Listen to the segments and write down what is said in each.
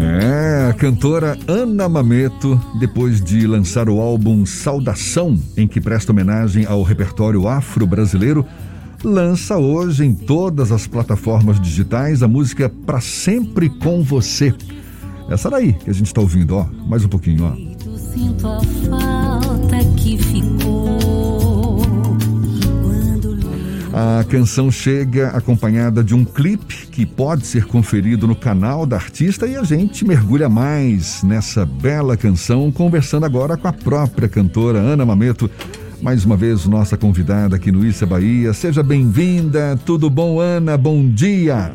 É, a cantora Ana Mameto, depois de lançar o álbum Saudação, em que presta homenagem ao repertório afro-brasileiro, lança hoje em todas as plataformas digitais a música Pra Sempre Com Você. Essa daí que a gente está ouvindo, ó, mais um pouquinho, ó. A canção chega acompanhada de um clipe que pode ser conferido no canal da artista e a gente mergulha mais nessa bela canção, conversando agora com a própria cantora Ana Mameto. Mais uma vez, nossa convidada aqui no Issa Bahia. Seja bem-vinda. Tudo bom, Ana? Bom dia.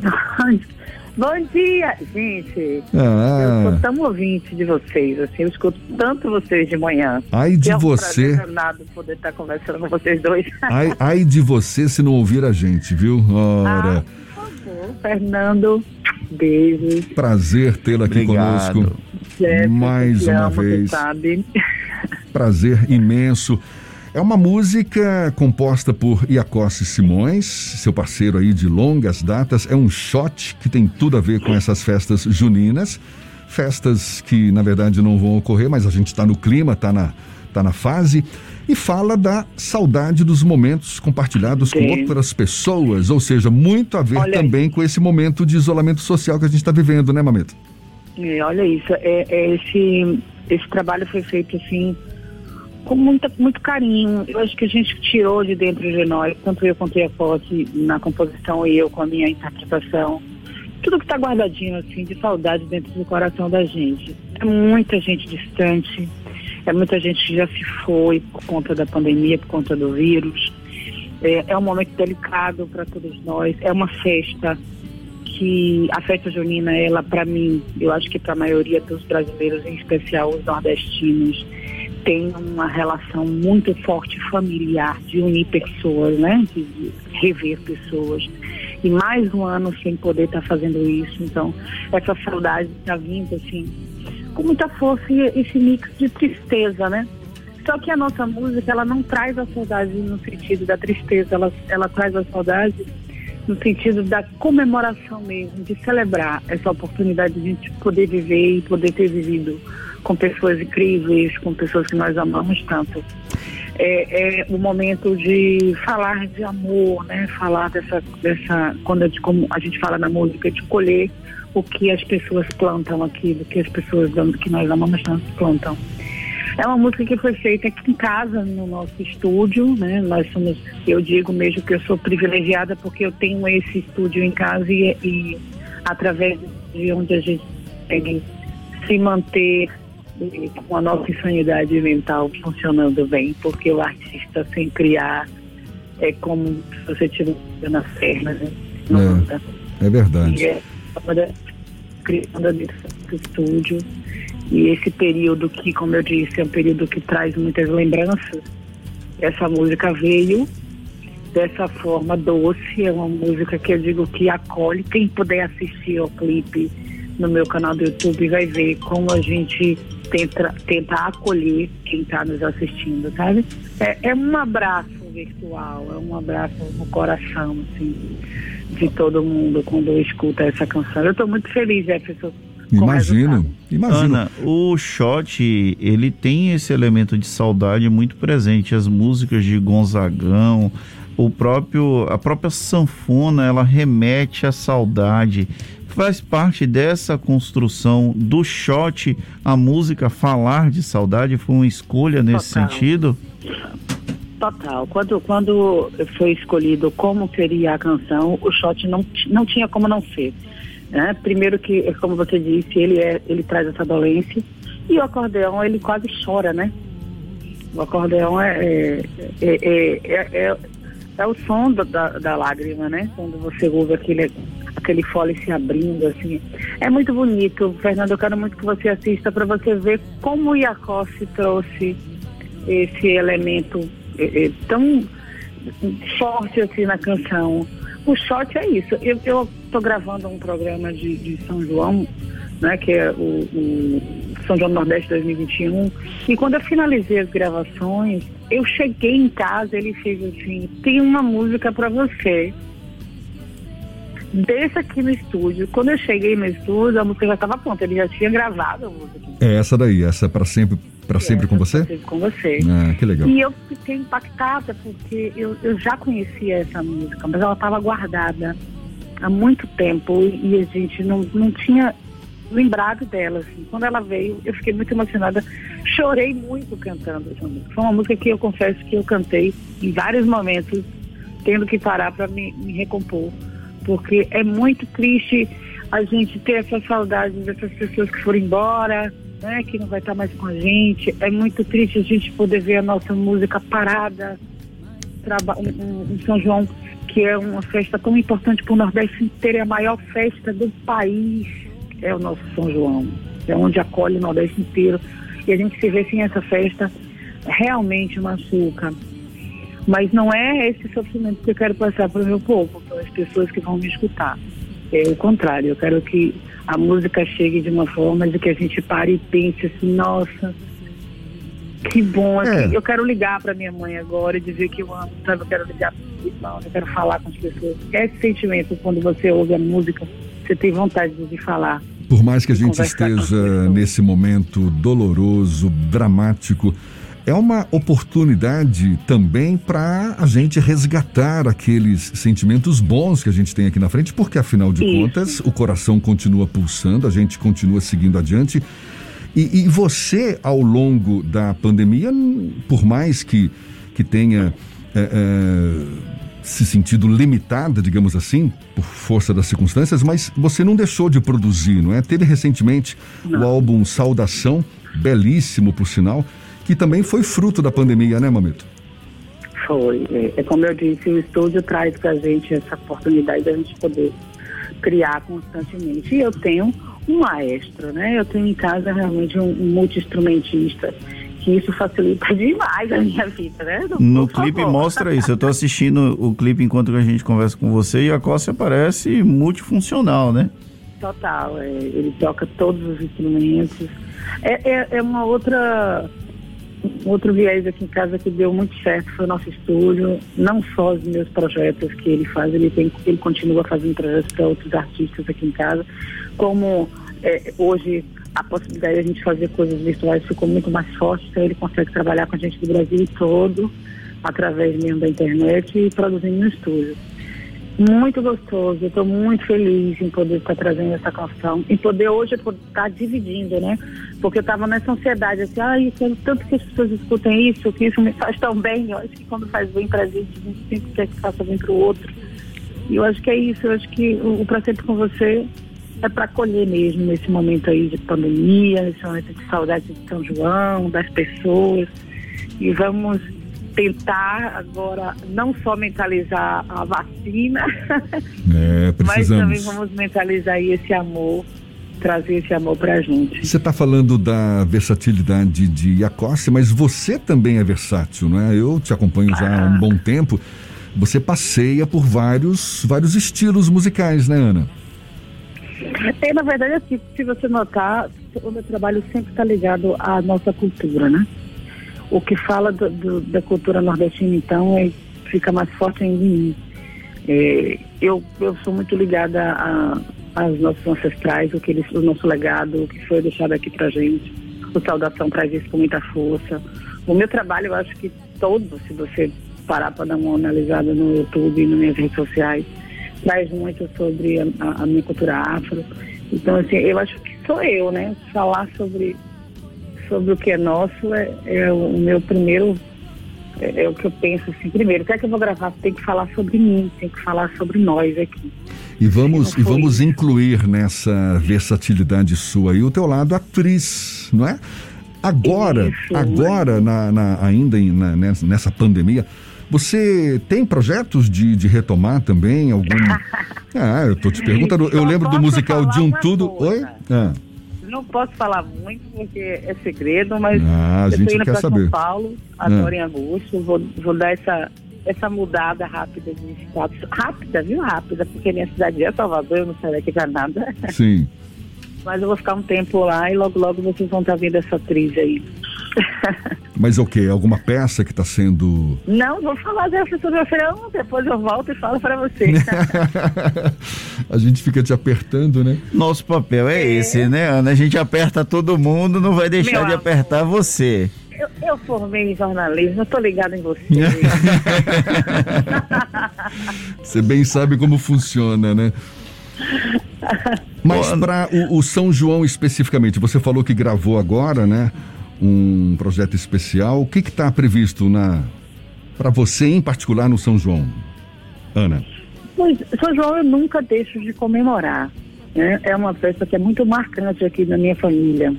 Bom dia, gente. Ah. Eu sou tão ouvinte de vocês, assim, eu escuto tanto vocês de manhã. Ai de é um você. Prazer poder estar conversando com vocês dois. Ai, ai de você se não ouvir a gente, viu? Ora. Ah, por favor, Fernando. Beijos. Prazer tê-la aqui Obrigado. conosco. Mais uma amo, vez. Sabe. Prazer imenso. É uma música composta por Iacossi Simões, seu parceiro aí de longas datas. É um shot que tem tudo a ver com essas festas juninas. Festas que, na verdade, não vão ocorrer, mas a gente está no clima, está na, tá na fase. E fala da saudade dos momentos compartilhados Sim. com outras pessoas. Ou seja, muito a ver olha também com esse momento de isolamento social que a gente está vivendo, né, Mameta? É, olha isso. É, é esse, esse trabalho foi feito assim com muita, muito carinho. Eu acho que a gente tirou de dentro de nós, tanto eu quanto a Posse na composição e eu com a minha interpretação, tudo que está guardadinho assim de saudade dentro do coração da gente. É muita gente distante, é muita gente que já se foi por conta da pandemia, por conta do vírus. É, é um momento delicado para todos nós. É uma festa que a festa junina, ela para mim, eu acho que para a maioria dos brasileiros, em especial os nordestinos, tem uma relação muito forte familiar de unir pessoas, né? De, rever pessoas. E mais um ano sem poder estar tá fazendo isso. Então, essa saudade está vindo, assim, com muita força e esse mix de tristeza, né? Só que a nossa música, ela não traz a saudade no sentido da tristeza, ela, ela traz a saudade no sentido da comemoração mesmo, de celebrar essa oportunidade de a gente poder viver e poder ter vivido com pessoas incríveis, com pessoas que nós amamos tanto. É, é o momento de falar de amor, né? Falar dessa, dessa quando a gente, como a gente fala na música, de colher o que as pessoas plantam aqui, do que as pessoas que nós amamos tanto plantam. É uma música que foi feita aqui em casa, no nosso estúdio, né? Nós somos, eu digo mesmo que eu sou privilegiada porque eu tenho esse estúdio em casa e, e através de onde a gente tem se manter com a nossa sanidade mental funcionando bem, porque o artista sem criar é como se você tivesse nas pernas, né? É, é verdade. E é criando dentro do estúdio. E esse período que, como eu disse, é um período que traz muitas lembranças. Essa música veio dessa forma doce, é uma música que eu digo que acolhe. Quem puder assistir ao clipe no meu canal do YouTube vai ver como a gente tenta, tenta acolher quem está nos assistindo, sabe? É, é um abraço virtual, é um abraço no coração, assim, de todo mundo quando escuta essa canção. Eu estou muito feliz, Jefferson. Imagino, imagino. Ana, o shot, ele tem esse elemento de saudade muito presente. As músicas de Gonzagão, o próprio, a própria sanfona, ela remete à saudade faz parte dessa construção do shot, a música Falar de Saudade? Foi uma escolha nesse Total. sentido? Total. Quando, quando foi escolhido como seria a canção, o shot não, não tinha como não ser. Né? Primeiro que, como você disse, ele, é, ele traz essa dolência e o acordeão ele quase chora, né? O acordeão é, é, é, é, é o som da, da lágrima, né? Quando você ouve aquele aquele fole se abrindo, assim. É muito bonito, Fernando. Eu quero muito que você assista para você ver como o Iacossi trouxe esse elemento é, é, tão forte assim na canção. O shot é isso. Eu estou gravando um programa de, de, São João, né, que é o, o São João Nordeste 2021. E quando eu finalizei as gravações, eu cheguei em casa, ele fez assim, tem uma música para você desse aqui no estúdio. Quando eu cheguei no estúdio, a música já estava pronta, ele já tinha gravado a música. É essa daí, essa é para sempre, para sempre com você? Sempre com você. Ah, que legal. E eu fiquei impactada porque eu, eu já conhecia essa música, mas ela estava guardada há muito tempo e a gente não, não tinha lembrado dela. Assim. Quando ela veio, eu fiquei muito emocionada. Chorei muito cantando essa música. Foi uma música que eu confesso que eu cantei em vários momentos, tendo que parar para me, me recompor. Porque é muito triste a gente ter essa saudade dessas pessoas que foram embora, né, que não vai estar mais com a gente. É muito triste a gente poder ver a nossa música parada em São João, que é uma festa tão importante para o Nordeste inteiro, é a maior festa do país é o nosso São João, é onde acolhe o Nordeste inteiro. E a gente se vê sem essa festa realmente machuca. Mas não é esse sofrimento que eu quero passar para o meu povo, para as pessoas que vão me escutar. É o contrário, eu quero que a música chegue de uma forma de que a gente pare e pense assim, nossa, que bom. Assim, é. Eu quero ligar para minha mãe agora e dizer que eu amo, sabe? Eu quero ligar eu quero falar com as pessoas. É esse sentimento quando você ouve a música, você tem vontade de falar. Por mais que a gente esteja nesse momento doloroso, dramático, é uma oportunidade também para a gente resgatar aqueles sentimentos bons que a gente tem aqui na frente, porque afinal de Isso. contas o coração continua pulsando, a gente continua seguindo adiante. E, e, você, ao longo da pandemia, por mais que, que tenha. É, é, se sentido limitada, digamos assim, por força das circunstâncias, mas você não deixou de produzir, não é? Teve recentemente não. o álbum Saudação, belíssimo por sinal, que também foi fruto da pandemia, né, Mamito? Foi. É, é como eu disse, o estúdio traz pra gente essa oportunidade de a gente poder criar constantemente. E eu tenho um maestro, né? Eu tenho em casa realmente um, um multi-instrumentista que isso facilita demais a minha vida, né? No, no clipe favor. mostra isso. Eu estou assistindo o clipe enquanto a gente conversa com você e a Cóssia parece multifuncional, né? Total. É, ele toca todos os instrumentos. É, é, é uma outra um outro viés aqui em casa que deu muito certo foi o nosso estúdio, não só os meus projetos que ele faz, ele, tem, ele continua fazendo projetos para outros artistas aqui em casa, como é, hoje a possibilidade de a gente fazer coisas virtuais ficou muito mais forte, então ele consegue trabalhar com a gente do Brasil todo, através mesmo da internet e produzindo no estúdio. Muito gostoso, eu estou muito feliz em poder estar trazendo essa canção, em poder hoje estar dividindo, né? Porque eu estava nessa ansiedade, assim, ah, eu quero tanto que as pessoas escutem isso, que isso me faz tão bem. Eu acho que quando faz bem pra gente, a gente sempre quer que faça bem pro outro. E eu acho que é isso, eu acho que o, o Com Você é para acolher mesmo nesse momento aí de pandemia, nesse momento de saudade de São João, das pessoas. E vamos tentar agora não só mentalizar a vacina, é, mas também vamos mentalizar aí esse amor, trazer esse amor para a gente. Você está falando da versatilidade de Iacosse, mas você também é versátil, não é? Eu te acompanho já há um ah. bom tempo. Você passeia por vários, vários estilos musicais, né, Ana? É, na verdade, assim, se você notar, o meu trabalho sempre está ligado à nossa cultura, né? O que fala do, do, da cultura nordestina, então, é, fica mais forte em mim. É, eu, eu sou muito ligada aos nossos ancestrais, o, que eles, o nosso legado, o que foi deixado aqui pra gente. O Saudação traz isso com muita força. O meu trabalho, eu acho que todo, se você parar para dar uma analisada no YouTube e nas minhas redes sociais, traz muito sobre a, a, minha cultura afro. Então, assim, eu acho que sou eu, né? Falar sobre, sobre o que é nosso é, é o meu primeiro. É, é, o que eu penso assim. Primeiro, o que é que eu vou gravar? Tem que falar sobre mim, tem que falar sobre nós aqui. E vamos, e vamos incluir nessa versatilidade sua aí o teu lado atriz, não é? Agora, Isso, agora na, na, ainda em, na, nessa pandemia, você tem projetos de, de retomar também algum? ah, eu tô te perguntando. Eu lembro do musical de um tudo. Coisa. Oi? Ah. Não posso falar muito porque é segredo, mas ah, eu tô indo para São Paulo agora ah. em agosto. Vou, vou dar essa essa mudada rápida de status. Rápida, viu? Rápida, porque minha cidade é Salvador, eu não sei daqui pra nada. Sim. Mas eu vou ficar um tempo lá e logo, logo vocês vão estar vendo essa atriz aí. Mas o que? Alguma peça que está sendo. Não, vou falar dessa segunda-feira, depois eu volto e falo para você. a gente fica te apertando, né? Nosso papel é, é, esse, né, Ana? A gente aperta todo mundo, não vai deixar Meu de amor. apertar você. Eu, eu, formei em jornalismo, eu tô ligado em você. você bem sabe como funciona, né? Mas para o, o, São João especificamente, você falou que gravou agora, né? Um projeto especial. O que está previsto na para você em particular no São João, Ana? Pois, São João eu nunca deixo de comemorar. Né? É uma festa que é muito marcante aqui na minha família.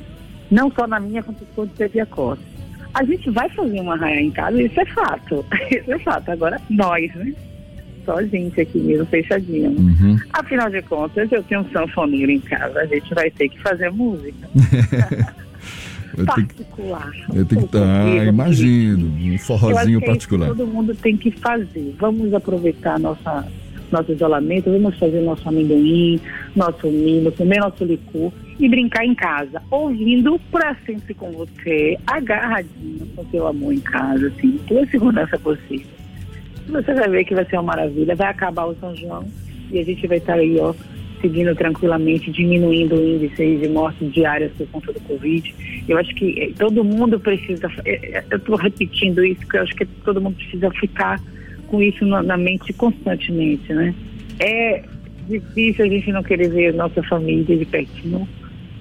Não só na minha, quanto quanto teve a Costa. A gente vai fazer uma raia em casa, isso é fato. Isso é fato. Agora, nós, né? Só a gente aqui mesmo, fechadinho. Uhum. Afinal de contas, eu tenho um sanfoneiro em casa, a gente vai ter que fazer música. eu particular. Eu tenho que ah, imagino, um forrozinho particular. todo mundo tem que fazer. Vamos aproveitar nossa, nosso isolamento, vamos fazer nosso amendoim, nosso milho, comer nosso licor e brincar em casa, ouvindo pra sempre com você, agarradinho com seu amor em casa, assim, toda segurança possível você vai ver que vai ser uma maravilha. Vai acabar o São João e a gente vai estar aí, ó, seguindo tranquilamente, diminuindo o índice de mortes diárias por conta do Covid. Eu acho que eh, todo mundo precisa, eh, eh, eu estou repetindo isso, porque eu acho que todo mundo precisa ficar com isso na, mente constantemente, né? É difícil a gente não querer ver nossa família de pertinho,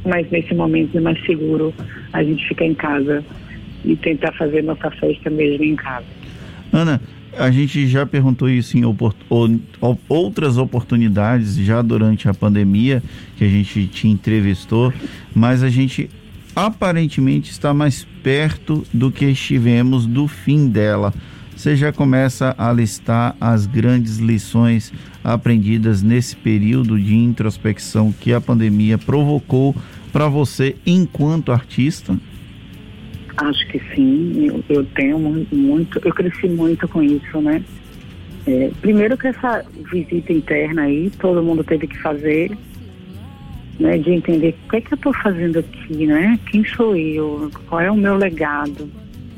mas nesse momento é mais seguro a gente ficar em casa e tentar fazer nossa festa mesmo em casa. Ana, a gente já perguntou isso em outras oportunidades, já durante a pandemia, que a gente te entrevistou, mas a gente aparentemente está mais perto do que estivemos do fim dela. Você já começa a listar as grandes lições aprendidas nesse período de introspecção que a pandemia provocou para você enquanto artista? Acho que sim, eu, eu tenho muito, eu cresci muito com isso, né? É, primeiro que essa visita interna aí, todo mundo teve que fazer, né? De entender o que é que eu estou fazendo aqui, né? Quem sou eu? Qual é o meu legado?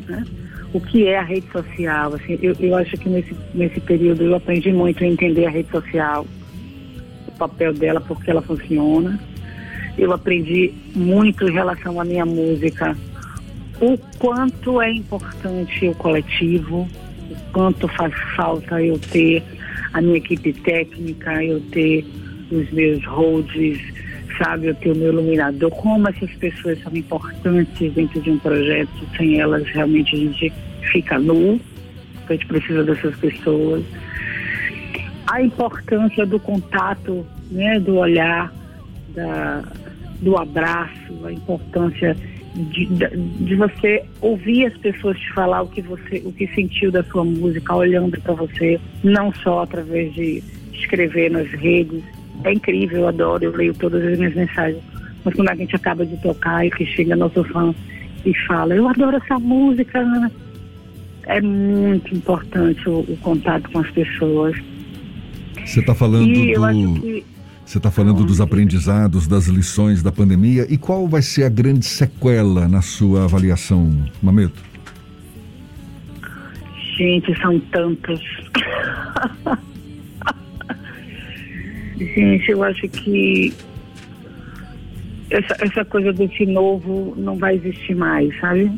Né? O que é a rede social? Assim, eu, eu acho que nesse, nesse período eu aprendi muito a entender a rede social, o papel dela, porque ela funciona. Eu aprendi muito em relação à minha música, o quanto é importante o coletivo, o quanto faz falta eu ter a minha equipe técnica, eu ter os meus holds, sabe, eu ter o meu iluminador, como essas pessoas são importantes dentro de um projeto, sem elas realmente a gente fica nu, a gente precisa dessas pessoas. A importância do contato, né, do olhar, da, do abraço, a importância de, de você ouvir as pessoas te falar o que você, o que sentiu da sua música, olhando para você, não só através de escrever nas redes. É incrível, eu adoro, eu leio todas as minhas mensagens. Mas quando a gente acaba de tocar e que chega nosso fã e fala, eu adoro essa música, é muito importante o, o, contato com as pessoas. Você está falando e do... Você está falando dos aprendizados, das lições da pandemia. E qual vai ser a grande sequela na sua avaliação, Mameto? Gente, são tantas. Gente, eu acho que essa, essa coisa desse novo não vai existir mais, sabe?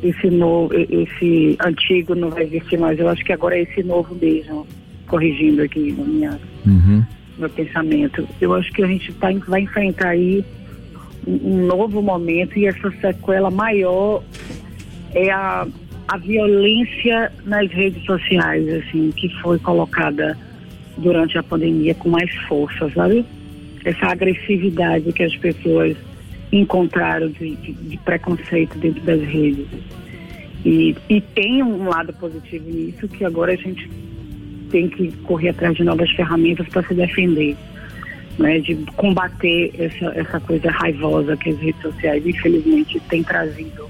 Esse novo, esse antigo não vai existir mais. Eu acho que agora é esse novo mesmo, corrigindo aqui na minha. Uhum meu pensamento. Eu acho que a gente tá, vai enfrentar aí um, um novo momento e essa sequela maior é a, a violência nas redes sociais, assim, que foi colocada durante a pandemia com mais força, sabe? Essa agressividade que as pessoas encontraram de, de, de preconceito dentro das redes. E, e tem um lado positivo nisso, que agora a gente tem que correr atrás de novas ferramentas para se defender, né, de combater essa, essa coisa raivosa que as redes sociais, infelizmente, têm trazido,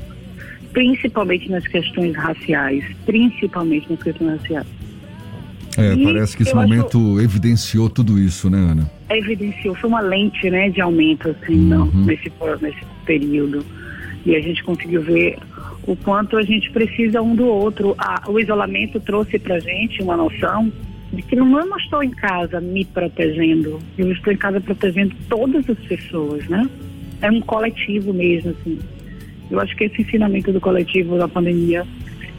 principalmente nas questões raciais, principalmente nas questões raciais. É, e parece que esse momento acho, evidenciou tudo isso, né, Ana? Evidenciou, foi uma lente, né, de aumento, assim, uhum. não, nesse, nesse período. E a gente conseguiu ver o quanto a gente precisa um do outro. O isolamento trouxe para gente uma noção de que não eu não estou em casa me protegendo, eu estou em casa protegendo todas as pessoas, né? É um coletivo mesmo, assim. Eu acho que esse ensinamento do coletivo da pandemia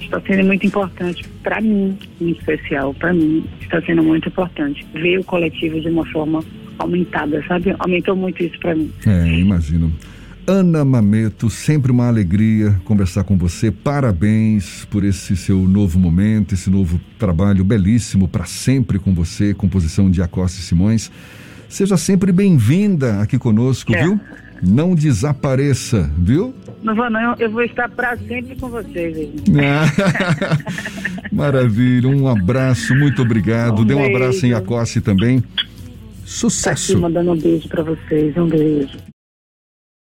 está sendo muito importante para mim, em especial, para mim, está sendo muito importante ver o coletivo de uma forma aumentada, sabe? Aumentou muito isso para mim. É, imagino. Ana Mameto, sempre uma alegria conversar com você. Parabéns por esse seu novo momento, esse novo trabalho belíssimo para sempre com você, composição de Acosta Simões. Seja sempre bem-vinda aqui conosco, é. viu? Não desapareça, viu? Não vou não, eu vou estar para sempre com vocês. Maravilha, um abraço, muito obrigado. Um Dê um abraço em Acosta também. Sucesso. Tá aqui mandando um beijo para vocês, um beijo.